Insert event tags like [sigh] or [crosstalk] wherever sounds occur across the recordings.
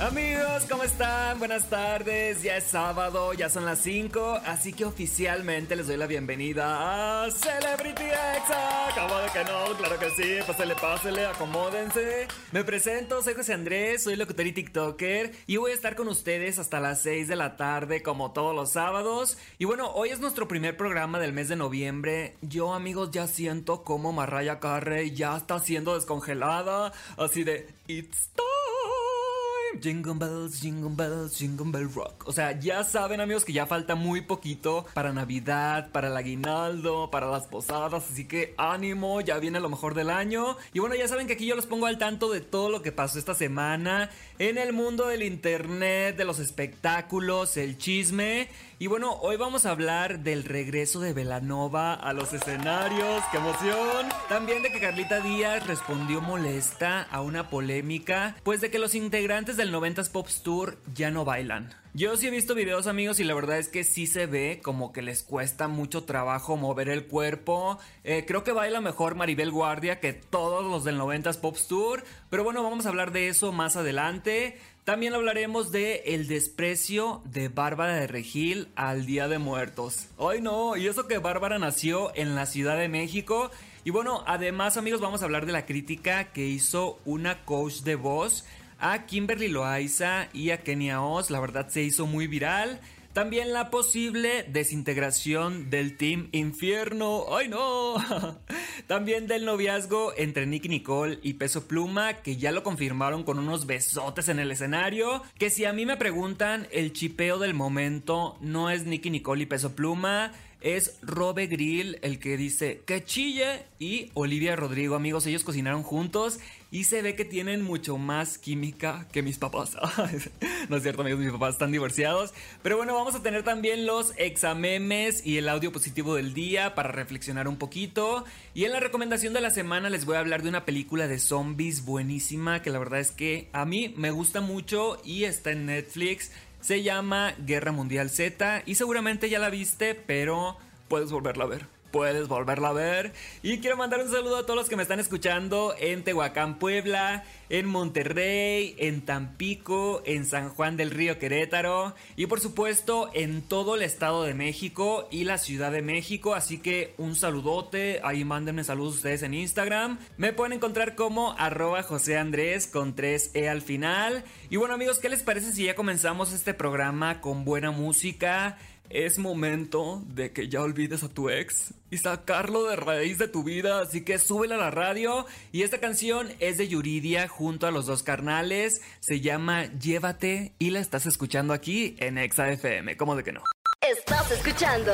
Amigos, ¿cómo están? Buenas tardes, ya es sábado, ya son las 5, así que oficialmente les doy la bienvenida a Celebrity Exa. Acabo de que no, claro que sí, pásale, pásale, acomódense. Me presento, soy José Andrés, soy locutor y TikToker y voy a estar con ustedes hasta las 6 de la tarde como todos los sábados. Y bueno, hoy es nuestro primer programa del mes de noviembre. Yo, amigos, ya siento como Mariah Carey ya está siendo descongelada, así de It's time. Jingle bells, jingle bells, jingle bell rock. O sea, ya saben amigos que ya falta muy poquito para Navidad, para el aguinaldo, para las posadas. Así que ánimo, ya viene lo mejor del año. Y bueno, ya saben que aquí yo los pongo al tanto de todo lo que pasó esta semana en el mundo del internet, de los espectáculos, el chisme. Y bueno, hoy vamos a hablar del regreso de Velanova a los escenarios. ¡Qué emoción! También de que Carlita Díaz respondió molesta a una polémica, pues de que los integrantes del 90s Pop Tour ya no bailan. Yo sí he visto videos amigos y la verdad es que sí se ve como que les cuesta mucho trabajo mover el cuerpo. Eh, creo que baila mejor Maribel Guardia que todos los del 90s Pop Tour. Pero bueno, vamos a hablar de eso más adelante. También hablaremos de el desprecio de Bárbara de Regil al Día de Muertos. Ay no, y eso que Bárbara nació en la Ciudad de México. Y bueno, además amigos vamos a hablar de la crítica que hizo una coach de voz a Kimberly Loaiza y a Kenia Oz. La verdad se hizo muy viral. También la posible desintegración del Team Infierno. ¡Ay no! [laughs] También del noviazgo entre Nicky Nicole y Peso Pluma, que ya lo confirmaron con unos besotes en el escenario. Que si a mí me preguntan, el chipeo del momento no es Nicky Nicole y Peso Pluma es Robe Grill el que dice que chille y Olivia Rodrigo, amigos, ellos cocinaron juntos y se ve que tienen mucho más química que mis papás. [laughs] no es cierto, amigos, mis papás están divorciados. Pero bueno, vamos a tener también los examemes y el audio positivo del día para reflexionar un poquito. Y en la recomendación de la semana les voy a hablar de una película de zombies buenísima que la verdad es que a mí me gusta mucho y está en Netflix. Se llama Guerra Mundial Z y seguramente ya la viste, pero puedes volverla a ver puedes volverla a ver. Y quiero mandar un saludo a todos los que me están escuchando en Tehuacán, Puebla, en Monterrey, en Tampico, en San Juan del Río Querétaro y por supuesto en todo el Estado de México y la Ciudad de México. Así que un saludote, ahí mándenme saludos ustedes en Instagram. Me pueden encontrar como arroba José Andrés con 3E al final. Y bueno amigos, ¿qué les parece si ya comenzamos este programa con buena música? Es momento de que ya olvides a tu ex y sacarlo de raíz de tu vida, así que súbela a la radio. Y esta canción es de Yuridia junto a los dos carnales, se llama Llévate y la estás escuchando aquí en Exa FM, ¿cómo de que no? Estás escuchando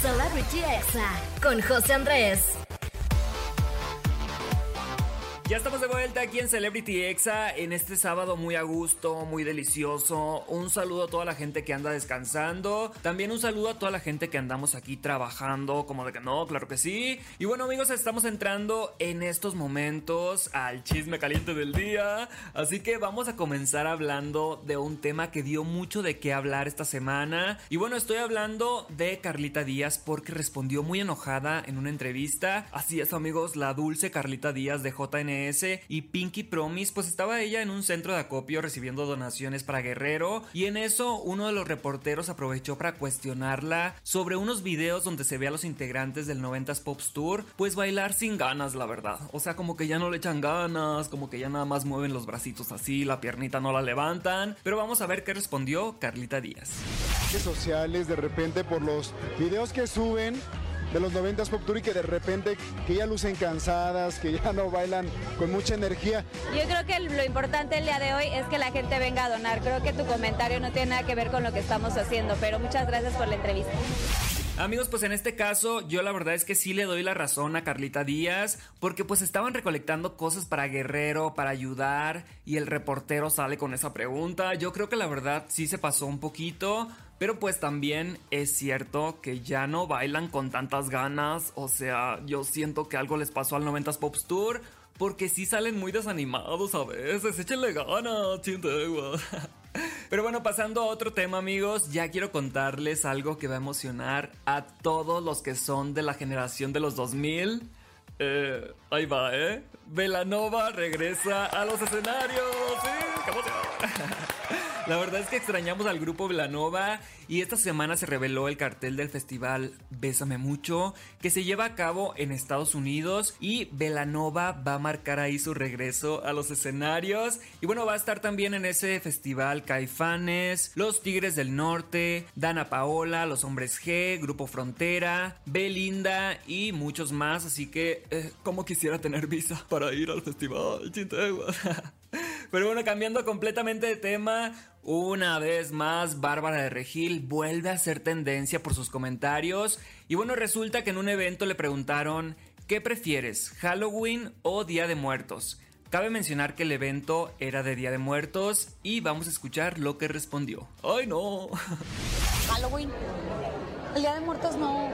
Celebrity Exa con José Andrés. Ya estamos de vuelta aquí en Celebrity Exa en este sábado muy a gusto, muy delicioso. Un saludo a toda la gente que anda descansando. También un saludo a toda la gente que andamos aquí trabajando, como de que no, claro que sí. Y bueno amigos, estamos entrando en estos momentos al chisme caliente del día. Así que vamos a comenzar hablando de un tema que dio mucho de qué hablar esta semana. Y bueno, estoy hablando de Carlita Díaz porque respondió muy enojada en una entrevista. Así es amigos, la dulce Carlita Díaz de JN y Pinky Promise, pues estaba ella en un centro de acopio recibiendo donaciones para Guerrero y en eso uno de los reporteros aprovechó para cuestionarla sobre unos videos donde se ve a los integrantes del 90s Pops Tour pues bailar sin ganas, la verdad. O sea, como que ya no le echan ganas, como que ya nada más mueven los bracitos así, la piernita no la levantan. Pero vamos a ver qué respondió Carlita Díaz. Sociales de repente por los videos que suben de los 90s Pop y que de repente que ya lucen cansadas, que ya [laughs] no bailan con mucha energía. Yo creo que lo importante el día de hoy es que la gente venga a donar. Creo que tu comentario no tiene nada que ver con lo que estamos haciendo, pero muchas gracias por la entrevista. Amigos, pues en este caso yo la verdad es que sí le doy la razón a Carlita Díaz porque pues estaban recolectando cosas para Guerrero, para ayudar y el reportero sale con esa pregunta. Yo creo que la verdad sí se pasó un poquito, pero pues también es cierto que ya no bailan con tantas ganas, o sea, yo siento que algo les pasó al 90s Pop Tour porque sí salen muy desanimados a veces, échenle ganas, chintegua. [laughs] Pero bueno, pasando a otro tema, amigos, ya quiero contarles algo que va a emocionar a todos los que son de la generación de los 2000. Eh, ahí va, ¿eh? Velanova regresa a los escenarios. ¡Sí! La verdad es que extrañamos al grupo Velanova y esta semana se reveló el cartel del festival Bésame Mucho que se lleva a cabo en Estados Unidos y Velanova va a marcar ahí su regreso a los escenarios. Y bueno va a estar también en ese festival Caifanes, Los Tigres del Norte, Dana Paola, Los Hombres G, Grupo Frontera, Belinda y muchos más. Así que eh, como quisiera tener visa para ir al festival Chinteguas. [laughs] Pero bueno, cambiando completamente de tema, una vez más, Bárbara de Regil vuelve a ser tendencia por sus comentarios. Y bueno, resulta que en un evento le preguntaron, ¿qué prefieres, Halloween o Día de Muertos? Cabe mencionar que el evento era de Día de Muertos y vamos a escuchar lo que respondió. ¡Ay no! [laughs] Halloween. El Día de Muertos no.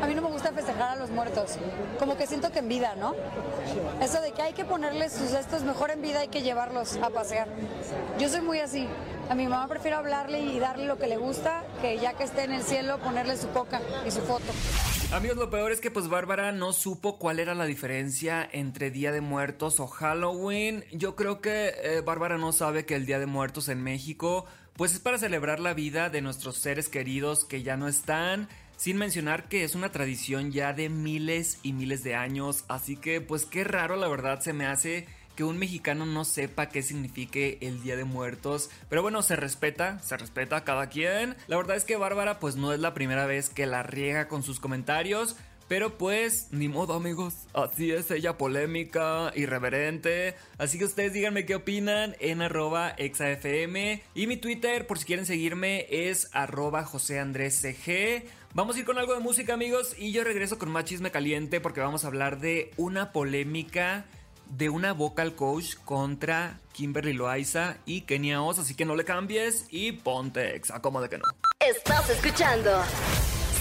A mí no me gusta festejar a los muertos. Como que siento que en vida, ¿no? Eso de que hay que ponerles sus estos mejor en vida, hay que llevarlos a pasear. Yo soy muy así. A mi mamá prefiero hablarle y darle lo que le gusta que ya que esté en el cielo ponerle su coca y su foto. Amigos, lo peor es que pues Bárbara no supo cuál era la diferencia entre Día de Muertos o Halloween. Yo creo que eh, Bárbara no sabe que el Día de Muertos en México pues es para celebrar la vida de nuestros seres queridos que ya no están. Sin mencionar que es una tradición ya de miles y miles de años, así que pues qué raro la verdad se me hace que un mexicano no sepa qué signifique el Día de Muertos. Pero bueno, se respeta, se respeta a cada quien. La verdad es que Bárbara pues no es la primera vez que la riega con sus comentarios. Pero pues, ni modo amigos, así es ella polémica, irreverente. Así que ustedes díganme qué opinan en arroba exafm. Y mi Twitter, por si quieren seguirme, es arroba José Andrés CG. Vamos a ir con algo de música amigos y yo regreso con más chisme caliente porque vamos a hablar de una polémica de una vocal coach contra Kimberly Loaiza y Kenia Oz. Así que no le cambies y ponte exa, como de que no. Estás escuchando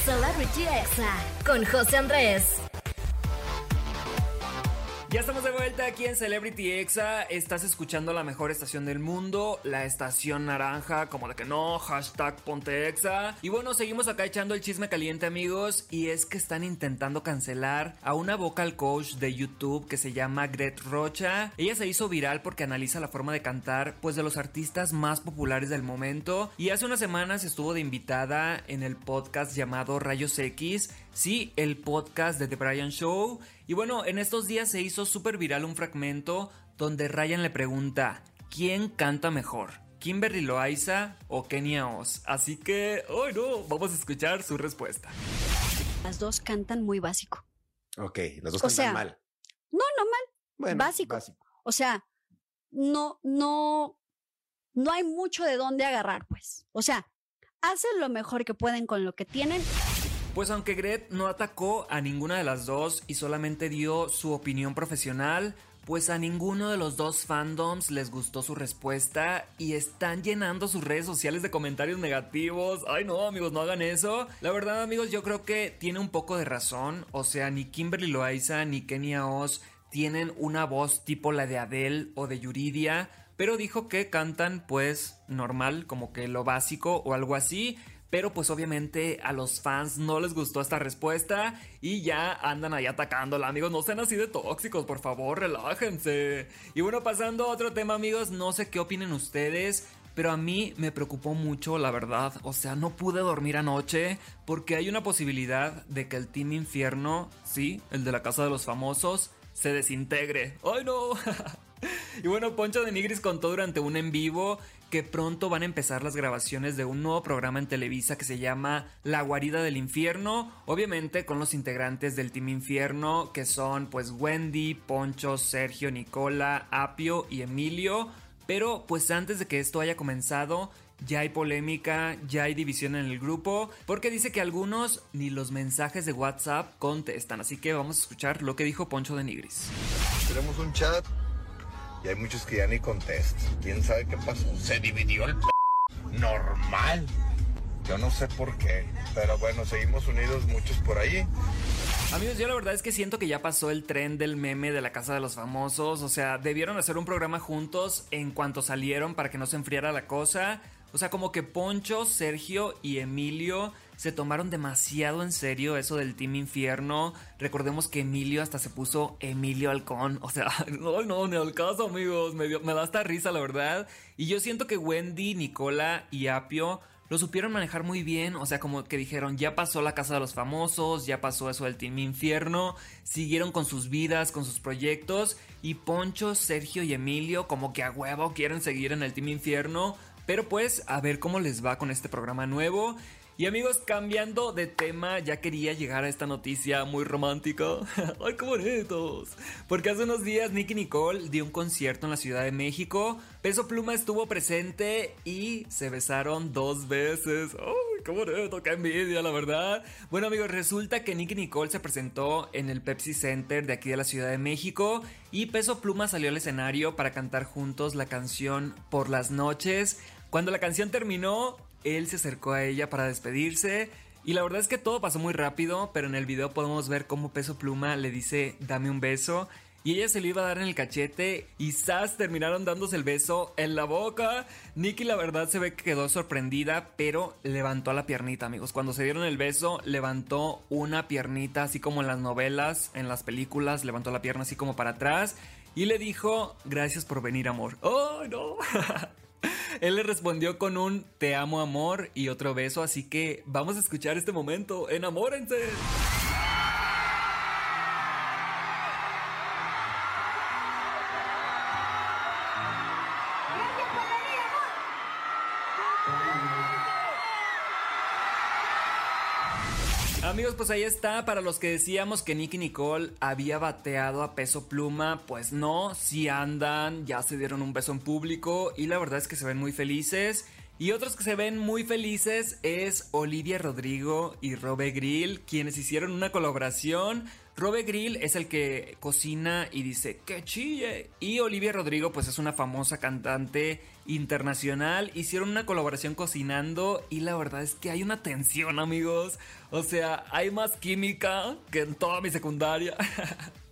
Celebrity Exa con José Andrés. Ya estamos de vuelta aquí en Celebrity Exa. Estás escuchando la mejor estación del mundo, la estación naranja, como de que no, hashtag Ponte. Y bueno, seguimos acá echando el chisme caliente, amigos. Y es que están intentando cancelar a una vocal coach de YouTube que se llama Gret Rocha. Ella se hizo viral porque analiza la forma de cantar, pues de los artistas más populares del momento. Y hace unas semanas estuvo de invitada en el podcast llamado Rayos X. Sí, el podcast de The Brian Show. Y bueno, en estos días se hizo súper viral un fragmento donde Ryan le pregunta, ¿quién canta mejor? ¿Kimberly Loaiza o Kenia Oz? Así que, hoy no, vamos a escuchar su respuesta. Las dos cantan muy básico. Ok, las dos O cantan sea, mal. No, no mal. Bueno, básico. O sea, no, no, no hay mucho de dónde agarrar, pues. O sea, hacen lo mejor que pueden con lo que tienen. Pues aunque Gret no atacó a ninguna de las dos y solamente dio su opinión profesional, pues a ninguno de los dos fandoms les gustó su respuesta y están llenando sus redes sociales de comentarios negativos. Ay no, amigos, no hagan eso. La verdad, amigos, yo creo que tiene un poco de razón. O sea, ni Kimberly Loaiza ni Kenia Oz tienen una voz tipo la de Adele o de Yuridia, pero dijo que cantan pues normal, como que lo básico o algo así. Pero pues obviamente a los fans no les gustó esta respuesta y ya andan ahí atacándola, amigos. No sean así de tóxicos, por favor, relájense. Y bueno, pasando a otro tema, amigos, no sé qué opinen ustedes. Pero a mí me preocupó mucho, la verdad. O sea, no pude dormir anoche porque hay una posibilidad de que el Team Infierno, sí, el de la Casa de los Famosos, se desintegre. ¡Ay no! [laughs] [laughs] y bueno, Poncho de Nigris contó durante un en vivo que pronto van a empezar las grabaciones de un nuevo programa en Televisa que se llama La Guarida del Infierno, obviamente con los integrantes del Team Infierno que son pues Wendy, Poncho, Sergio, Nicola, Apio y Emilio, pero pues antes de que esto haya comenzado ya hay polémica, ya hay división en el grupo, porque dice que algunos ni los mensajes de WhatsApp contestan, así que vamos a escuchar lo que dijo Poncho de Nigris. Tenemos un chat y hay muchos que ya ni contestan. ¿Quién sabe qué pasó? Se dividió el p normal. Yo no sé por qué, pero bueno, seguimos unidos muchos por ahí. Amigos, yo la verdad es que siento que ya pasó el tren del meme de la casa de los famosos. O sea, debieron hacer un programa juntos en cuanto salieron para que no se enfriara la cosa. O sea, como que Poncho, Sergio y Emilio se tomaron demasiado en serio eso del Team Infierno. Recordemos que Emilio hasta se puso Emilio Halcón. O sea, [laughs] no, no, ni al caso, amigos. Me, da esta risa, la verdad. Y yo siento que Wendy, Nicola y Apio lo supieron manejar muy bien, o sea, como que dijeron, ya pasó la casa de los famosos, ya pasó eso del Team Infierno, siguieron con sus vidas, con sus proyectos, y Poncho, Sergio y Emilio como que a huevo quieren seguir en el Team Infierno, pero pues a ver cómo les va con este programa nuevo. Y amigos, cambiando de tema, ya quería llegar a esta noticia muy romántica. [laughs] ¡Ay, qué bonitos! Porque hace unos días Nicky Nicole dio un concierto en la Ciudad de México. Peso Pluma estuvo presente y se besaron dos veces. ¡Ay, qué bonito! ¡Qué envidia, la verdad! Bueno, amigos, resulta que Nicky Nicole se presentó en el Pepsi Center de aquí de la Ciudad de México y Peso Pluma salió al escenario para cantar juntos la canción Por las noches. Cuando la canción terminó, él se acercó a ella para despedirse. Y la verdad es que todo pasó muy rápido, pero en el video podemos ver cómo Peso Pluma le dice dame un beso. Y ella se lo iba a dar en el cachete y Sass terminaron dándose el beso en la boca. Nikki la verdad se ve que quedó sorprendida, pero levantó la piernita, amigos. Cuando se dieron el beso, levantó una piernita, así como en las novelas, en las películas, levantó la pierna así como para atrás. Y le dijo, gracias por venir, amor. ¡Oh, no! [laughs] [laughs] Él le respondió con un te amo amor y otro beso, así que vamos a escuchar este momento. ¡Enamórense! Amigos, pues ahí está. Para los que decíamos que Nicky Nicole había bateado a peso pluma, pues no, sí andan, ya se dieron un beso en público y la verdad es que se ven muy felices. Y otros que se ven muy felices es Olivia Rodrigo y Robe Grill, quienes hicieron una colaboración Robe Grill es el que cocina y dice que chille. Y Olivia Rodrigo, pues es una famosa cantante internacional. Hicieron una colaboración cocinando y la verdad es que hay una tensión, amigos. O sea, hay más química que en toda mi secundaria. [laughs]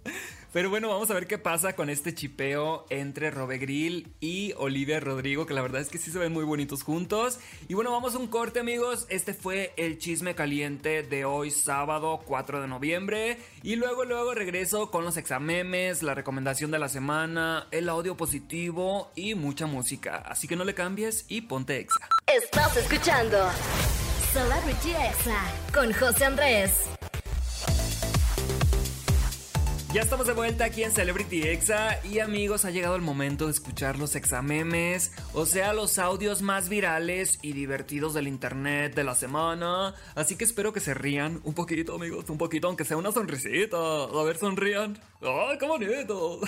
Pero bueno, vamos a ver qué pasa con este chipeo entre Robe Grill y Olivia Rodrigo, que la verdad es que sí se ven muy bonitos juntos. Y bueno, vamos a un corte, amigos. Este fue el chisme caliente de hoy, sábado 4 de noviembre. Y luego, luego regreso con los examemes, la recomendación de la semana, el audio positivo y mucha música. Así que no le cambies y ponte exa. Estás escuchando Celebrity Exa con José Andrés. Ya estamos de vuelta aquí en Celebrity Exa y amigos, ha llegado el momento de escuchar los examemes, o sea, los audios más virales y divertidos del internet de la semana. Así que espero que se rían un poquito, amigos, un poquito, aunque sea una sonrisita. A ver, sonrían. ¡Ay, qué bonito!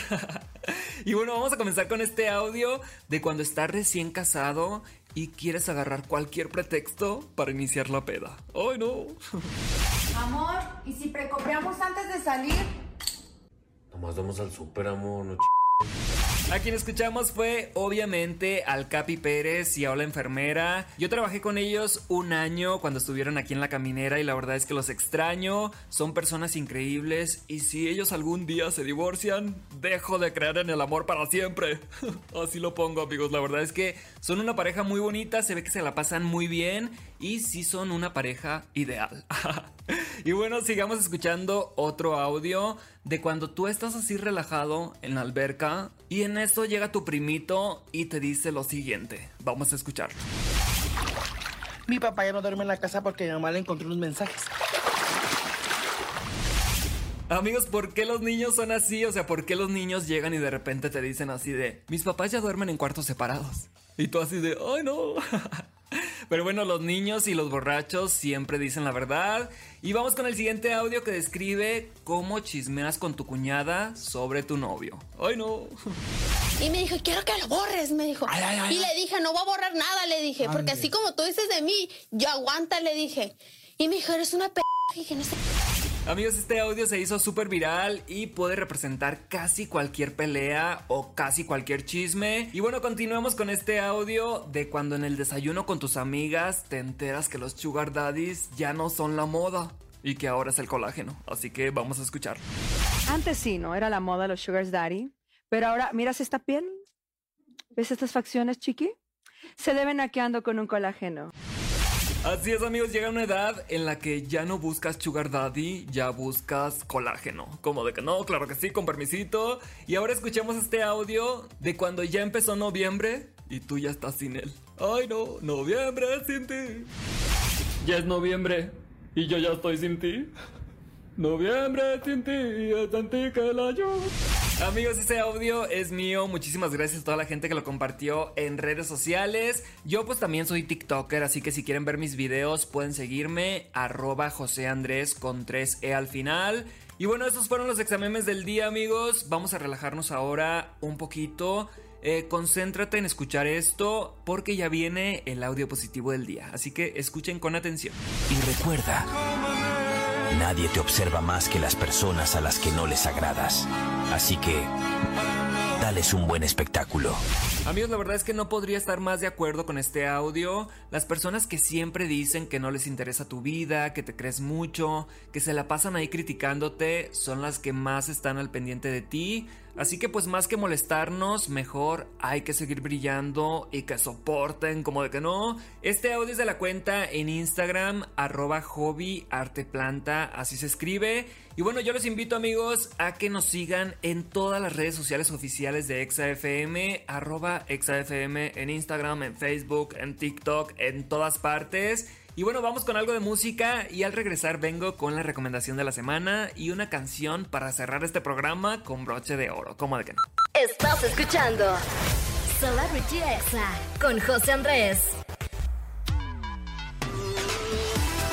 [laughs] y bueno, vamos a comenzar con este audio de cuando estás recién casado y quieres agarrar cualquier pretexto para iniciar la peda. ¡Ay, no! [laughs] Amor, ¿y si precopiamos antes de salir? Vamos al super, amor, no a quien escuchamos fue obviamente al Capi Pérez y a la enfermera. Yo trabajé con ellos un año cuando estuvieron aquí en la caminera y la verdad es que los extraño. Son personas increíbles y si ellos algún día se divorcian, dejo de creer en el amor para siempre. [laughs] Así lo pongo amigos, la verdad es que son una pareja muy bonita, se ve que se la pasan muy bien y sí son una pareja ideal. [laughs] y bueno, sigamos escuchando otro audio de cuando tú estás así relajado en la alberca y en eso llega tu primito y te dice lo siguiente. Vamos a escucharlo. Mi papá ya no duerme en la casa porque mi mamá le encontró unos mensajes. Amigos, ¿por qué los niños son así? O sea, ¿por qué los niños llegan y de repente te dicen así de, mis papás ya duermen en cuartos separados? Y tú así de, ay no. [laughs] Pero bueno, los niños y los borrachos siempre dicen la verdad. Y vamos con el siguiente audio que describe cómo chismeas con tu cuñada sobre tu novio. ¡Ay, no! Y me dijo, quiero que lo borres, me dijo. y le dije, no voy a borrar nada, le dije. Porque así como tú dices de mí, yo aguanta, le dije. Y me dijo, eres una p... que no sé... Amigos, este audio se hizo súper viral y puede representar casi cualquier pelea o casi cualquier chisme. Y bueno, continuemos con este audio de cuando en el desayuno con tus amigas te enteras que los sugar daddies ya no son la moda. y que ahora es el colágeno. Así que vamos a escuchar. Antes sí, ¿no? Era la moda los sugars daddy. Pero ahora, ¿miras esta piel? ¿Ves estas facciones, chiqui? Se deben a que ando con un colágeno. Así es amigos, llega una edad en la que ya no buscas sugar daddy, ya buscas colágeno. Como de que no, claro que sí, con permisito. Y ahora escuchemos este audio de cuando ya empezó noviembre y tú ya estás sin él. Ay no, noviembre sin ti. Ya es noviembre y yo ya estoy sin ti. Noviembre sin ti, es en ti que la yo. Amigos, este audio es mío. Muchísimas gracias a toda la gente que lo compartió en redes sociales. Yo pues también soy TikToker, así que si quieren ver mis videos pueden seguirme arroba José Andrés con 3E al final. Y bueno, estos fueron los exámenes del día, amigos. Vamos a relajarnos ahora un poquito. Eh, concéntrate en escuchar esto porque ya viene el audio positivo del día. Así que escuchen con atención. Y recuerda, nadie te observa más que las personas a las que no les agradas. Así que, dales un buen espectáculo. Amigos, la verdad es que no podría estar más de acuerdo con este audio. Las personas que siempre dicen que no les interesa tu vida, que te crees mucho, que se la pasan ahí criticándote, son las que más están al pendiente de ti. Así que pues más que molestarnos, mejor hay que seguir brillando y que soporten como de que no. Este audio es de la cuenta en Instagram, arroba hobbyarteplanta, así se escribe. Y bueno, yo los invito amigos a que nos sigan en todas las redes sociales oficiales de ExaFM, arroba ExaFM en Instagram, en Facebook, en TikTok, en todas partes. Y bueno, vamos con algo de música y al regresar vengo con la recomendación de la semana y una canción para cerrar este programa con broche de oro. ¿Cómo de que no? Estás escuchando Celebrity Exa con José Andrés.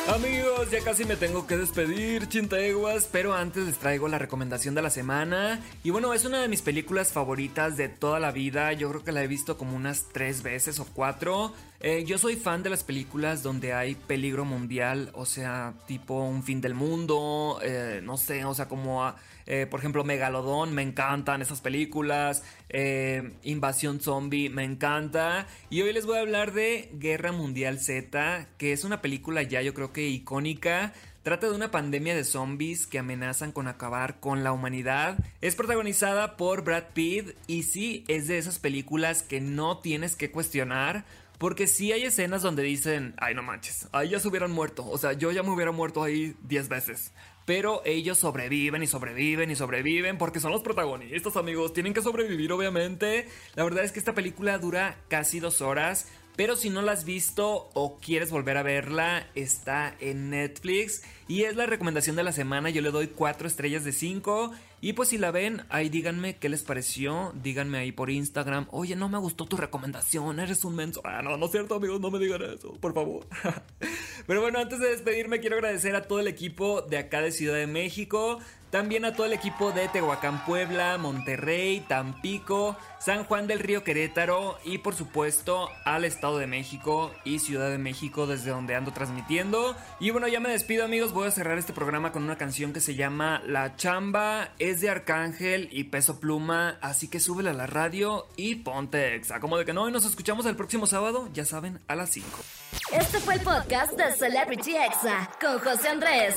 Amigos, ya casi me tengo que despedir, chinteguas, pero antes les traigo la recomendación de la semana. Y bueno, es una de mis películas favoritas de toda la vida. Yo creo que la he visto como unas tres veces o cuatro. Eh, yo soy fan de las películas donde hay peligro mundial, o sea, tipo un fin del mundo, eh, no sé, o sea, como eh, por ejemplo Megalodón, me encantan esas películas, Invasión Zombie, me encanta. Y hoy les voy a hablar de Guerra Mundial Z, que es una película ya yo creo que icónica. Trata de una pandemia de zombies que amenazan con acabar con la humanidad. Es protagonizada por Brad Pitt y sí, es de esas películas que no tienes que cuestionar porque sí hay escenas donde dicen, ay no manches, ahí ya se hubieran muerto. O sea, yo ya me hubiera muerto ahí 10 veces. Pero ellos sobreviven y sobreviven y sobreviven porque son los protagonistas, amigos. Tienen que sobrevivir, obviamente. La verdad es que esta película dura casi dos horas. Pero si no la has visto o quieres volver a verla, está en Netflix. Y es la recomendación de la semana. Yo le doy 4 estrellas de 5. Y pues si la ven, ahí díganme qué les pareció. Díganme ahí por Instagram. Oye, no me gustó tu recomendación. Eres un menso. Ah, no, no es cierto, amigos. No me digan eso, por favor. [laughs] Pero bueno, antes de despedirme, quiero agradecer a todo el equipo de acá de Ciudad de México. También a todo el equipo de Tehuacán, Puebla, Monterrey, Tampico, San Juan del Río Querétaro y por supuesto al Estado de México y Ciudad de México desde donde ando transmitiendo. Y bueno, ya me despido amigos, voy a cerrar este programa con una canción que se llama La Chamba, es de Arcángel y Peso Pluma, así que súbela a la radio y ponte exa. Como de que no, y nos escuchamos el próximo sábado, ya saben, a las 5. Este fue el podcast de Celebrity Exa con José Andrés.